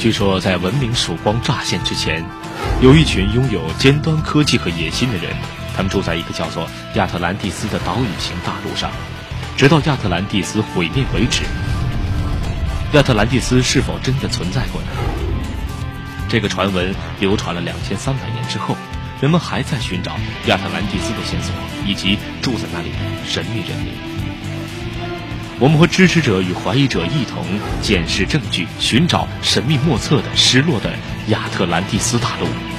据说，在文明曙光乍现之前，有一群拥有尖端科技和野心的人，他们住在一个叫做亚特兰蒂斯的岛屿型大陆上，直到亚特兰蒂斯毁灭为止。亚特兰蒂斯是否真的存在过呢？这个传闻流传了两千三百年之后，人们还在寻找亚特兰蒂斯的线索以及住在那里的神秘人民。我们和支持者与怀疑者一同检视证据，寻找神秘莫测的失落的亚特兰蒂斯大陆。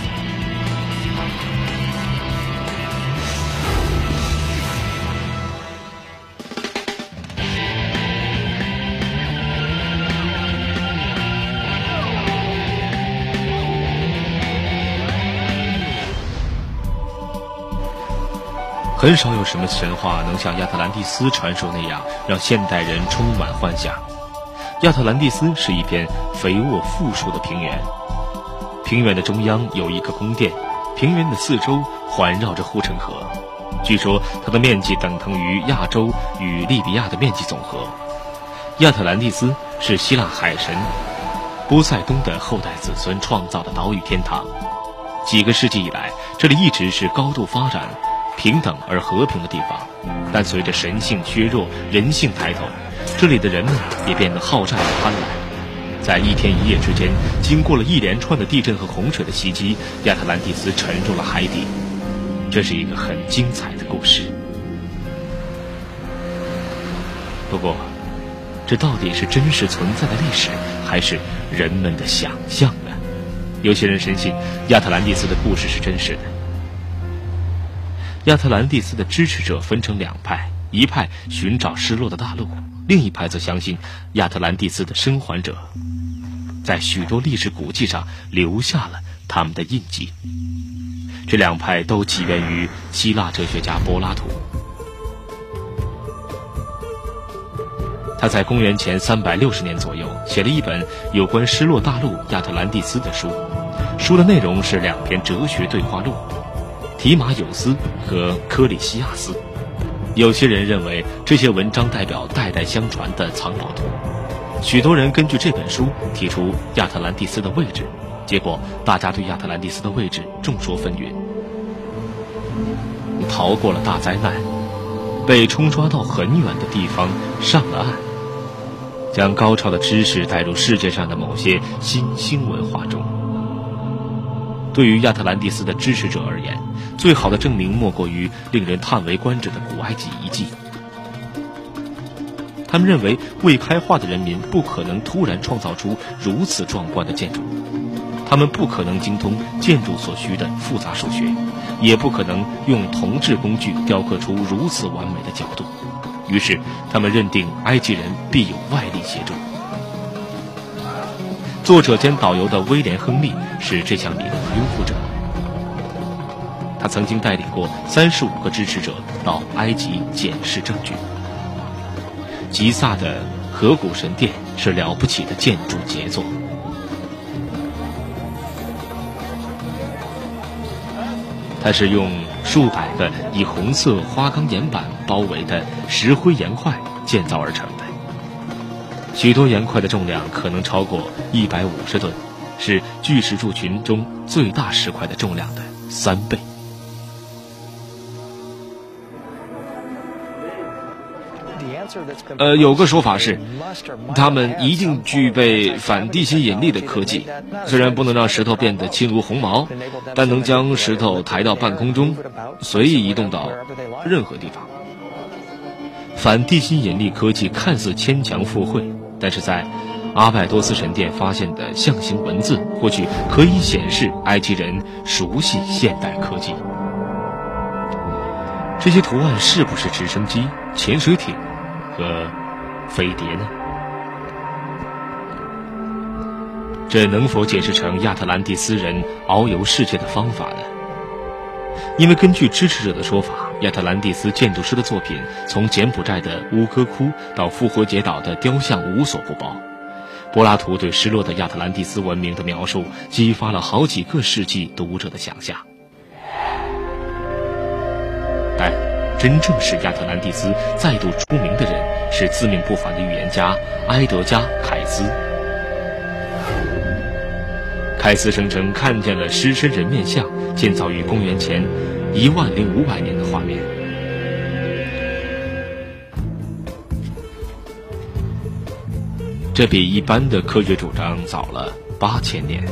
很少有什么神话能像亚特兰蒂斯传说那样让现代人充满幻想。亚特兰蒂斯是一片肥沃富庶的平原，平原的中央有一个宫殿，平原的四周环绕着护城河。据说它的面积等同于亚洲与利比亚的面积总和。亚特兰蒂斯是希腊海神波塞冬的后代子孙创造的岛屿天堂。几个世纪以来，这里一直是高度发展。平等而和平的地方，但随着神性削弱，人性抬头，这里的人们也变得好战而贪婪。在一天一夜之间，经过了一连串的地震和洪水的袭击，亚特兰蒂斯沉入了海底。这是一个很精彩的故事。不过，这到底是真实存在的历史，还是人们的想象呢？有些人深信亚特兰蒂斯的故事是真实的。亚特兰蒂斯的支持者分成两派，一派寻找失落的大陆，另一派则相信亚特兰蒂斯的生还者，在许多历史古迹上留下了他们的印记。这两派都起源于希腊哲学家柏拉图，他在公元前三百六十年左右写了一本有关失落大陆亚特兰蒂斯的书，书的内容是两篇哲学对话录。提马有斯和科里西亚斯，有些人认为这些文章代表代代相传的藏宝图。许多人根据这本书提出亚特兰蒂斯的位置，结果大家对亚特兰蒂斯的位置众说纷纭。逃过了大灾难，被冲刷到很远的地方上了岸，将高超的知识带入世界上的某些新兴文化中。对于亚特兰蒂斯的支持者而言，最好的证明莫过于令人叹为观止的古埃及遗迹。他们认为，未开化的人民不可能突然创造出如此壮观的建筑，他们不可能精通建筑所需的复杂数学，也不可能用铜制工具雕刻出如此完美的角度。于是，他们认定埃及人必有外力协助。作者兼导游的威廉·亨利是这项理论的拥护者。他曾经带领过三十五个支持者到埃及检视证据。吉萨的河谷神殿是了不起的建筑杰作。它是用数百个以红色花岗岩板包围的石灰岩块建造而成的。许多岩块的重量可能超过一百五十吨，是巨石柱群中最大石块的重量的三倍。呃，有个说法是，他们一定具备反地心引力的科技，虽然不能让石头变得轻如鸿毛，但能将石头抬到半空中，随意移动到任何地方。反地心引力科技看似牵强附会，但是在阿拜多斯神殿发现的象形文字，或许可以显示埃及人熟悉现代科技。这些图案是不是直升机、潜水艇？和飞碟呢？这能否解释成亚特兰蒂斯人遨游世界的方法呢？因为根据支持者的说法，亚特兰蒂斯建筑师的作品从柬埔寨的乌科窟到复活节岛的雕像无所不包。柏拉图对失落的亚特兰蒂斯文明的描述，激发了好几个世纪读者的想象。但。真正使亚特兰蒂斯再度出名的人是自命不凡的预言家埃德加·凯斯。凯斯声称看见了狮身人面像建造于公元前一万零五百年的画面，这比一般的科学主张早了八千年。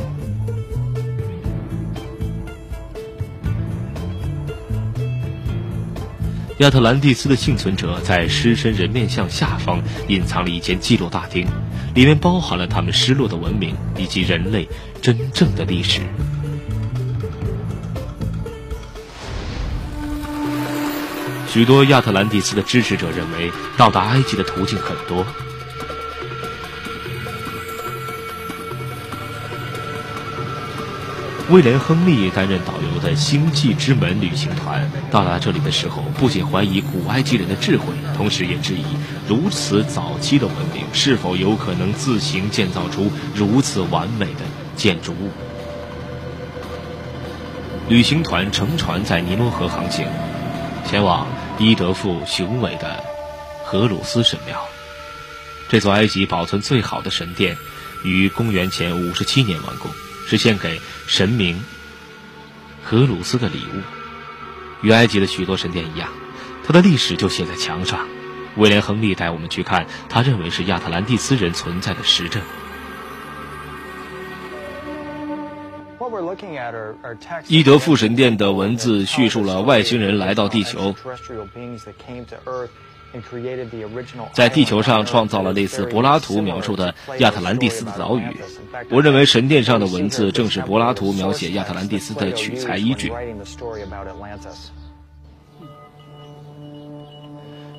亚特兰蒂斯的幸存者在狮身人面像下方隐藏了一间记录大厅，里面包含了他们失落的文明以及人类真正的历史。许多亚特兰蒂斯的支持者认为，到达埃及的途径很多。威廉·亨利担任导游的星际之门旅行团到达这里的时候，不仅怀疑古埃及人的智慧，同时也质疑如此早期的文明是否有可能自行建造出如此完美的建筑物。旅行团乘船在尼罗河航行，前往伊德富雄伟的荷鲁斯神庙。这座埃及保存最好的神殿，于公元前五十七年完工。是献给神明荷鲁斯的礼物。与埃及的许多神殿一样，它的历史就写在墙上。威廉·亨利带我们去看他认为是亚特兰蒂斯人存在的实证。伊德富神殿的文字叙述了外星人来到地球。在地球上创造了类似柏拉图描述的亚特兰蒂斯的岛屿。我认为神殿上的文字正是柏拉图描写亚特兰蒂斯的取材依据。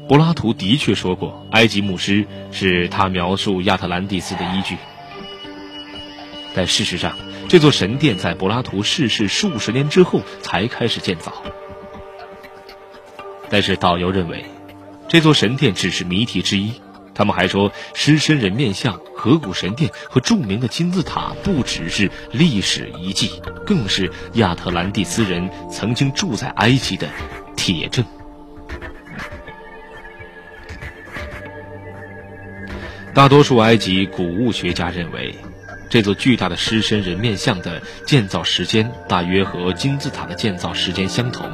柏拉图的确说过，埃及牧师是他描述亚特兰蒂斯的依据。但事实上，这座神殿在柏拉图逝世数十年之后才开始建造。但是导游认为。这座神殿只是谜题之一。他们还说，狮身人面像、河谷神殿和著名的金字塔不只是历史遗迹，更是亚特兰蒂斯人曾经住在埃及的铁证。大多数埃及古物学家认为，这座巨大的狮身人面像的建造时间大约和金字塔的建造时间相同，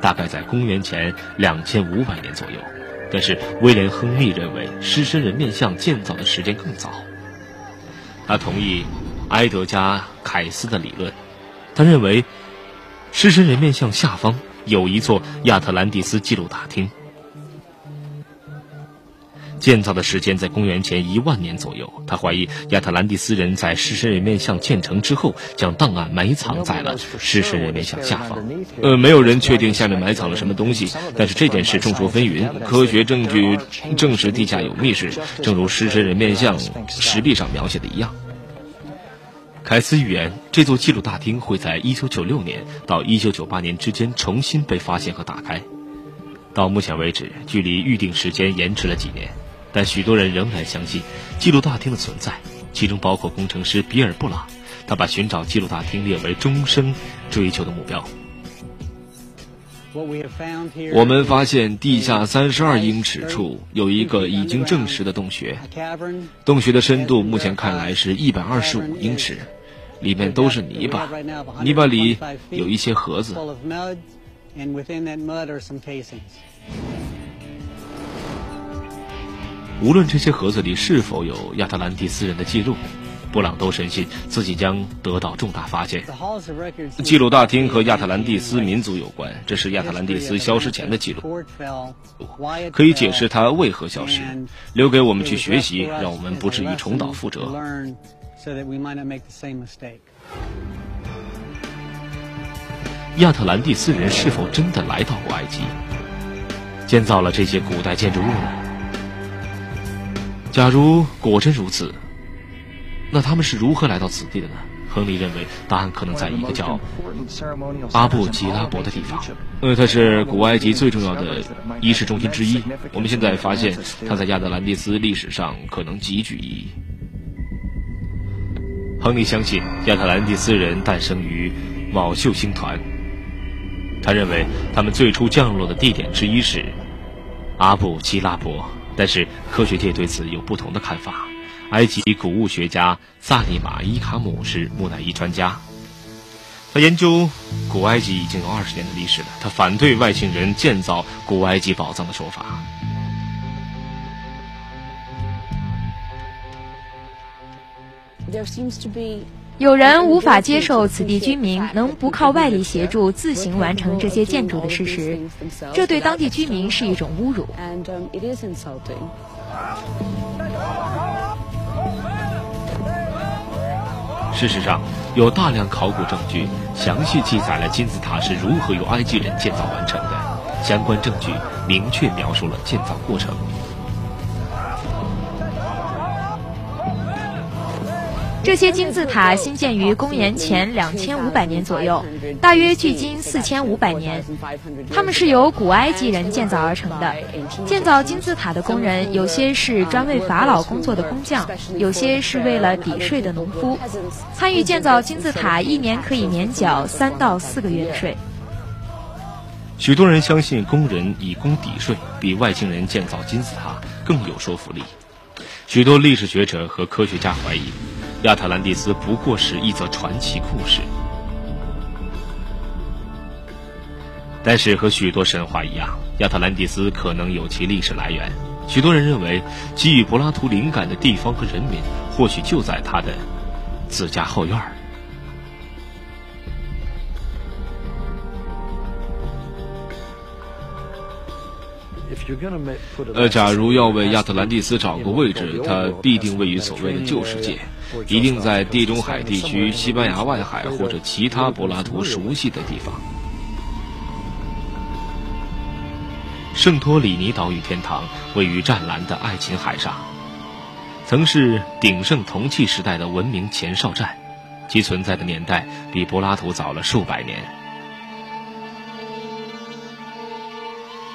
大概在公元前两千五百年左右。但是威廉·亨利认为狮身人面像建造的时间更早。他同意埃德加·凯斯的理论，他认为狮身人面像下方有一座亚特兰蒂斯记录大厅。建造的时间在公元前一万年左右。他怀疑亚特兰蒂斯人在狮身人面像建成之后，将档案埋藏在了狮身人面像下方。呃，没有人确定下面埋藏了什么东西，但是这件事众说纷纭。科学证据证实地下有密室，正如狮身人面像石壁上描写的一样。凯斯预言，这座记录大厅会在1996年到1998年之间重新被发现和打开。到目前为止，距离预定时间延迟了几年。但许多人仍然相信记录大厅的存在，其中包括工程师比尔·布朗。他把寻找记录大厅列为终生追求的目标。我们发现地下三十二英尺处有一个已经证实的洞穴，洞穴的深度目前看来是一百二十五英尺，里面都是泥巴，泥巴里有一些盒子。无论这些盒子里是否有亚特兰蒂斯人的记录，布朗都深信自己将得到重大发现。记录大厅和亚特兰蒂斯民族有关，这是亚特兰蒂斯消失前的记录，可以解释它为何消失，留给我们去学习，让我们不至于重蹈覆辙。亚特兰蒂斯人是否真的来到过埃及，建造了这些古代建筑物呢？假如果真如此，那他们是如何来到此地的呢？亨利认为答案可能在一个叫阿布吉拉伯的地方，呃，它是古埃及最重要的仪式中心之一。我们现在发现它在亚特兰蒂斯历史上可能极具意义。亨利相信亚特兰蒂斯人诞生于卯宿星团，他认为他们最初降落的地点之一是阿布吉拉伯。但是科学界对此有不同的看法。埃及古物学家萨利马伊卡姆是木乃伊专家，他研究古埃及已经有二十年的历史了。他反对外星人建造古埃及宝藏的说法。有人无法接受此地居民能不靠外力协助自行完成这些建筑的事实，这对当地居民是一种侮辱。事实上，有大量考古证据详细记载了金字塔是如何由埃及人建造完成的，相关证据明确描述了建造过程。这些金字塔兴建于公元前两千五百年左右，大约距今四千五百年。他们是由古埃及人建造而成的。建造金字塔的工人，有些是专为法老工作的工匠，有些是为了抵税的农夫。参与建造金字塔，一年可以免缴三到四个月的税。许多人相信工人以工抵税比外星人建造金字塔更有说服力。许多历史学者和科学家怀疑。亚特兰蒂斯不过是一则传奇故事，但是和许多神话一样，亚特兰蒂斯可能有其历史来源。许多人认为，给予柏拉图灵感的地方和人民，或许就在他的自家后院儿。呃，假如要为亚特兰蒂斯找个位置，它必定位于所谓的旧世界。一定在地中海地区、西班牙外海或者其他柏拉图熟悉的地方。圣托里尼岛屿天堂位于湛蓝的爱琴海上，曾是鼎盛铜器时代的文明前哨站，其存在的年代比柏拉图早了数百年。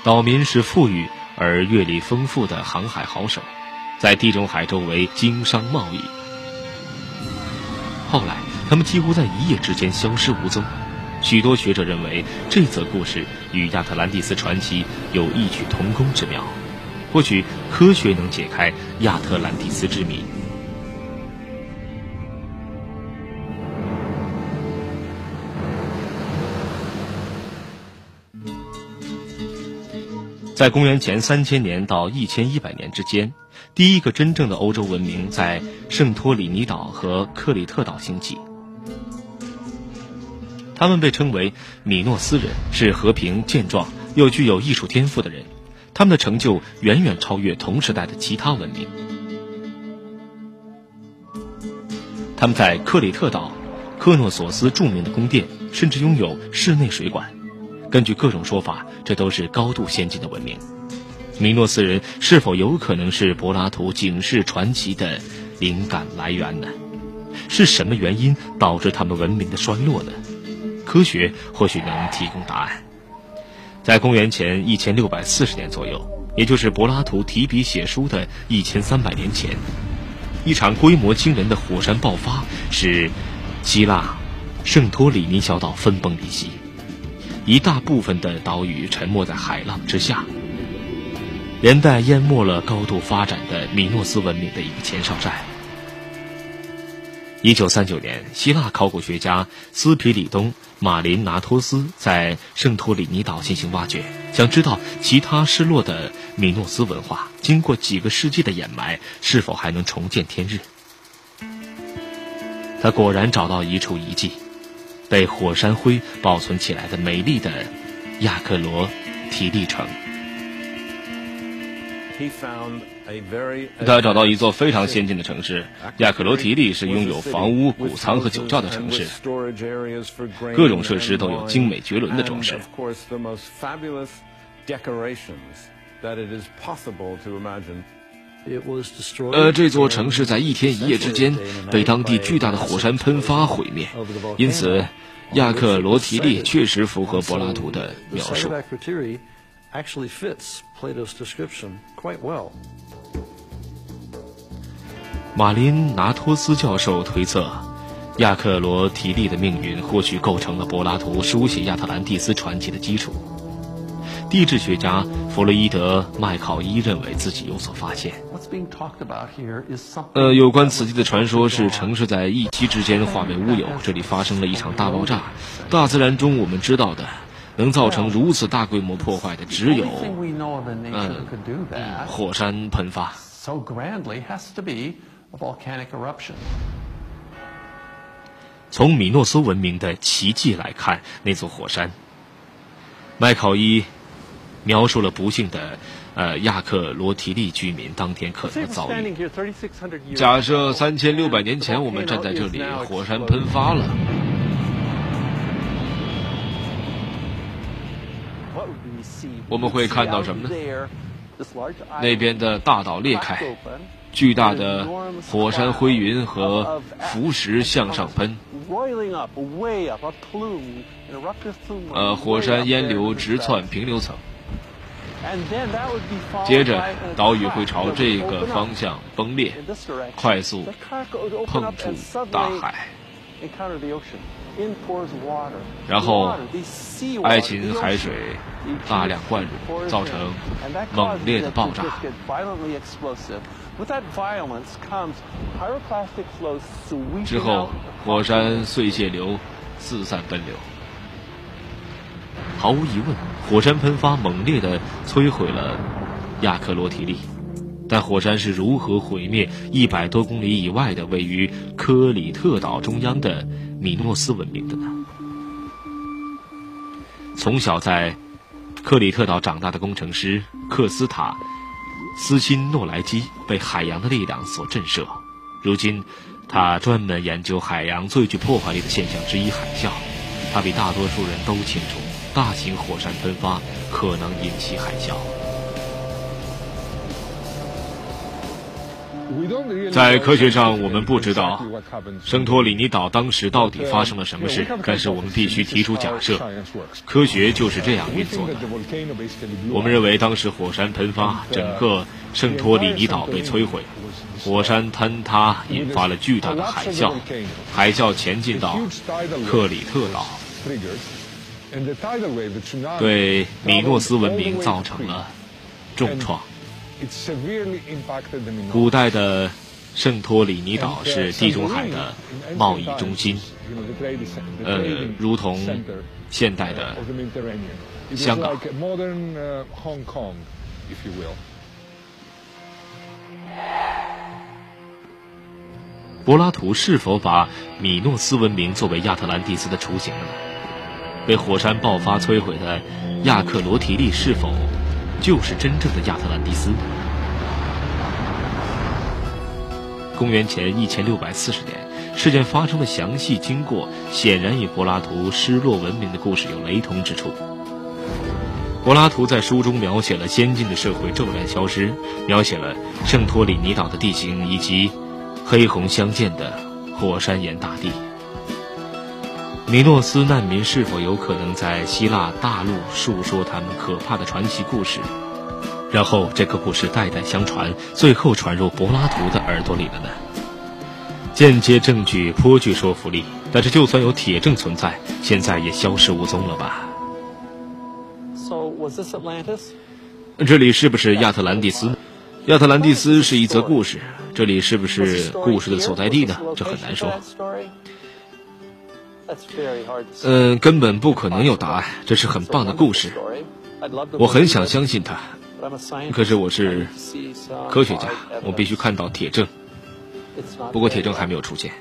岛民是富裕而阅历丰富的航海好手，在地中海周围经商贸易。后来，他们几乎在一夜之间消失无踪。许多学者认为，这则故事与亚特兰蒂斯传奇有异曲同工之妙。或许科学能解开亚特兰蒂斯之谜。在公元前三千年到一千一百年之间。第一个真正的欧洲文明在圣托里尼岛和克里特岛兴起，他们被称为米诺斯人，是和平、健壮又具有艺术天赋的人。他们的成就远远超越同时代的其他文明。他们在克里特岛克诺索斯著名的宫殿，甚至拥有室内水管。根据各种说法，这都是高度先进的文明。米诺斯人是否有可能是柏拉图警示传奇的灵感来源呢？是什么原因导致他们文明的衰落呢？科学或许能提供答案。在公元前一千六百四十年左右，也就是柏拉图提笔写书的一千三百年前，一场规模惊人的火山爆发使希腊圣托里尼小岛分崩离析，一大部分的岛屿沉没在海浪之下。连带淹没了高度发展的米诺斯文明的一个前哨站。一九三九年，希腊考古学家斯皮里东·马林拿托斯在圣托里尼岛进行挖掘，想知道其他失落的米诺斯文化经过几个世纪的掩埋，是否还能重见天日。他果然找到一处遗迹，被火山灰保存起来的美丽的亚克罗提利城。他找到一座非常先进的城市，亚克罗提利是拥有房屋、谷仓和酒窖的城市，各种设施都有精美绝伦的装饰。呃，这座城市在一天一夜之间被当地巨大的火山喷发毁灭，因此亚克罗提利确实符合柏拉图的描述。Actually fits Plato's description quite well. 马林拿托斯教授推测，亚克罗提利的命运或许构成了柏拉图书写亚特兰蒂斯传奇的基础。地质学家弗洛伊德·麦考伊认为自己有所发现。呃，有关此地的传说是城市在一夕之间化为乌有，这里发生了一场大爆炸。大自然中我们知道的能造成如此大规模破坏的，只有嗯火山喷发。从米诺斯文明的奇迹来看，那座火山。麦考伊描述了不幸的呃亚克罗提利居民当天可能的遭遇。假设三千六百年前我们站在这里，火山喷发了，我们会看到什么呢？那边的大岛裂开。巨大的火山灰云和浮石向上喷，呃，火山烟流直窜平流层，接着岛屿会朝这个方向崩裂，快速碰触大海，然后爱琴海水大量灌入，造成猛烈的爆炸。之后，火山碎屑流四散奔流。毫无疑问，火山喷发猛烈地摧毁了亚克罗提利。但火山是如何毁灭一百多公里以外的位于科里特岛中央的米诺斯文明的呢？从小在克里特岛长大的工程师克斯塔。斯辛诺莱基被海洋的力量所震慑，如今，他专门研究海洋最具破坏力的现象之一——海啸。他比大多数人都清楚，大型火山喷发可能引起海啸。在科学上，我们不知道圣托里尼岛当时到底发生了什么事，但是我们必须提出假设：科学就是这样运作的。我们认为，当时火山喷发，整个圣托里尼岛被摧毁，火山坍塌引发了巨大的海啸，海啸前进到克里特岛，对米诺斯文明造成了重创。古代的圣托里尼岛是地中海的贸易中心，呃，如同现代的香港。柏拉图是否把米诺斯文明作为亚特兰蒂斯的雏形呢？被火山爆发摧毁的亚克罗提利是否？就是真正的亚特兰蒂斯。公元前一千六百四十年，事件发生的详细经过显然与柏拉图失落文明的故事有雷同之处。柏拉图在书中描写了先进的社会骤然消失，描写了圣托里尼岛的地形以及黑红相间的火山岩大地。米诺斯难民是否有可能在希腊大陆述说他们可怕的传奇故事，然后这个故事代代相传，最后传入柏拉图的耳朵里了呢？间接证据颇具说服力，但是就算有铁证存在，现在也消失无踪了吧？So was this Atlantis？这里是不是亚特兰蒂斯？亚特兰蒂斯是一则故事，这里是不是故事的所在地呢？这很难说。嗯，根本不可能有答案。这是很棒的故事，我很想相信它。可是我是科学家，我必须看到铁证。不过铁证还没有出现。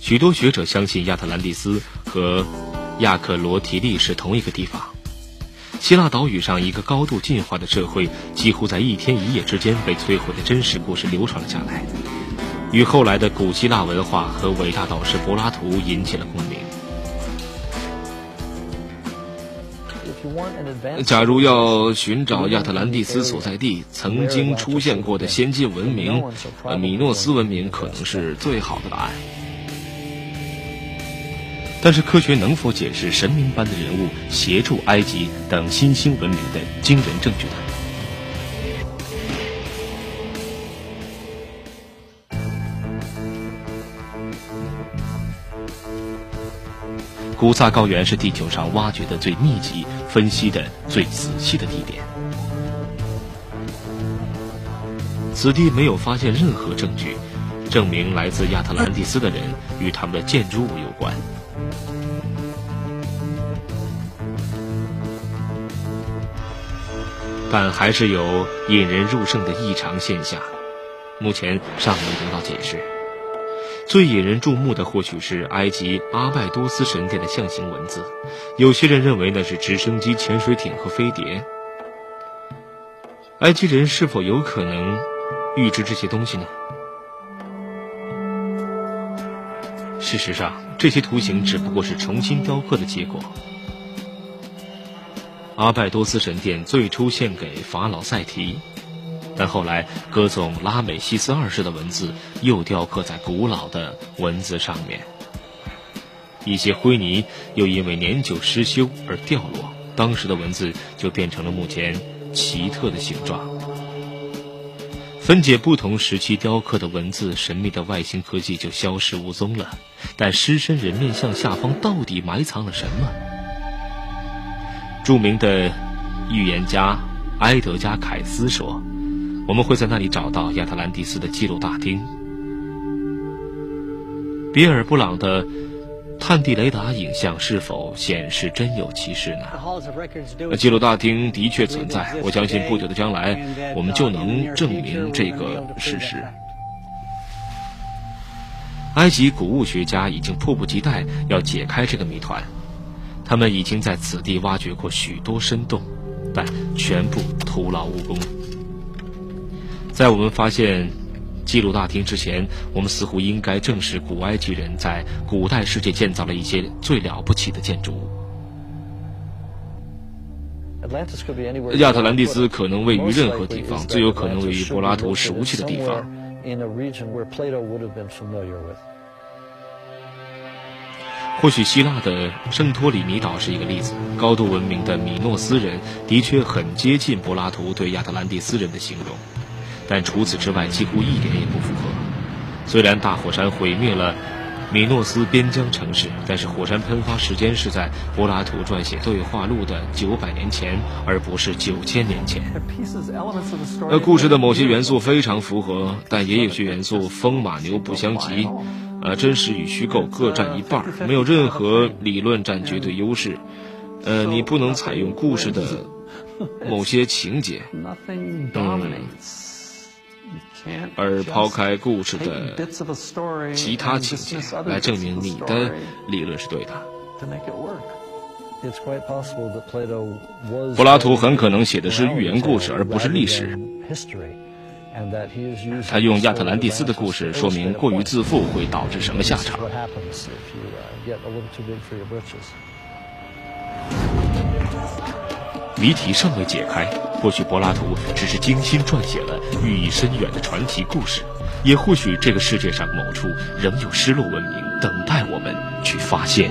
许多学者相信亚特兰蒂斯和亚克罗提利是同一个地方。希腊岛屿上一个高度进化的社会，几乎在一天一夜之间被摧毁的真实故事流传了下来。与后来的古希腊文化和伟大导师柏拉图引起了共鸣。假如要寻找亚特兰蒂斯所在地曾经出现过的先进文明，米诺斯文明可能是最好的答案。但是，科学能否解释神明般的人物协助埃及等新兴文明的惊人证据呢？古萨高原是地球上挖掘的最密集、分析的最仔细的地点。此地没有发现任何证据，证明来自亚特兰蒂斯的人与他们的建筑物有关。但还是有引人入胜的异常现象，目前尚未得到解释。最引人注目的或许是埃及阿拜多斯神殿的象形文字，有些人认为那是直升机、潜水艇和飞碟。埃及人是否有可能预知这些东西呢？事实上，这些图形只不过是重新雕刻的结果。阿拜多斯神殿最初献给法老赛提，但后来歌颂拉美西斯二世的文字又雕刻在古老的文字上面。一些灰泥又因为年久失修而掉落，当时的文字就变成了目前奇特的形状。分解不同时期雕刻的文字，神秘的外星科技就消失无踪了。但狮身人面像下方到底埋藏了什么？著名的预言家埃德加·凯斯说：“我们会在那里找到亚特兰蒂斯的记录大厅。”比尔·布朗的探地雷达影像是否显示真有其事呢？记录大厅的确存在，我相信不久的将来，我们就能证明这个事实。埃及古物学家已经迫不及待要解开这个谜团。他们已经在此地挖掘过许多深洞，但全部徒劳无功。在我们发现记录大厅之前，我们似乎应该正视古埃及人在古代世界建造了一些最了不起的建筑物。亚特兰蒂斯可能位于任何地方，最有可能位于柏拉图熟悉的地方。或许希腊的圣托里尼岛是一个例子。高度文明的米诺斯人的确很接近柏拉图对亚特兰蒂斯人的形容，但除此之外几乎一点也不符合。虽然大火山毁灭了米诺斯边疆城市，但是火山喷发时间是在柏拉图撰写对话录的九百年前，而不是九千年前。那，故事的某些元素非常符合，但也有些元素风马牛不相及。呃，真实与虚构各占一半，没有任何理论占绝对优势。呃，你不能采用故事的某些情节，嗯，而抛开故事的其他情节来证明你的理论是对的。柏拉图很可能写的是寓言故事，而不是历史。他用亚特兰蒂斯的故事说明过于自负会导致什么下场。谜题尚未解开，或许柏拉图只是精心撰写了寓意深远的传奇故事，也或许这个世界上某处仍有失落文明等待我们去发现。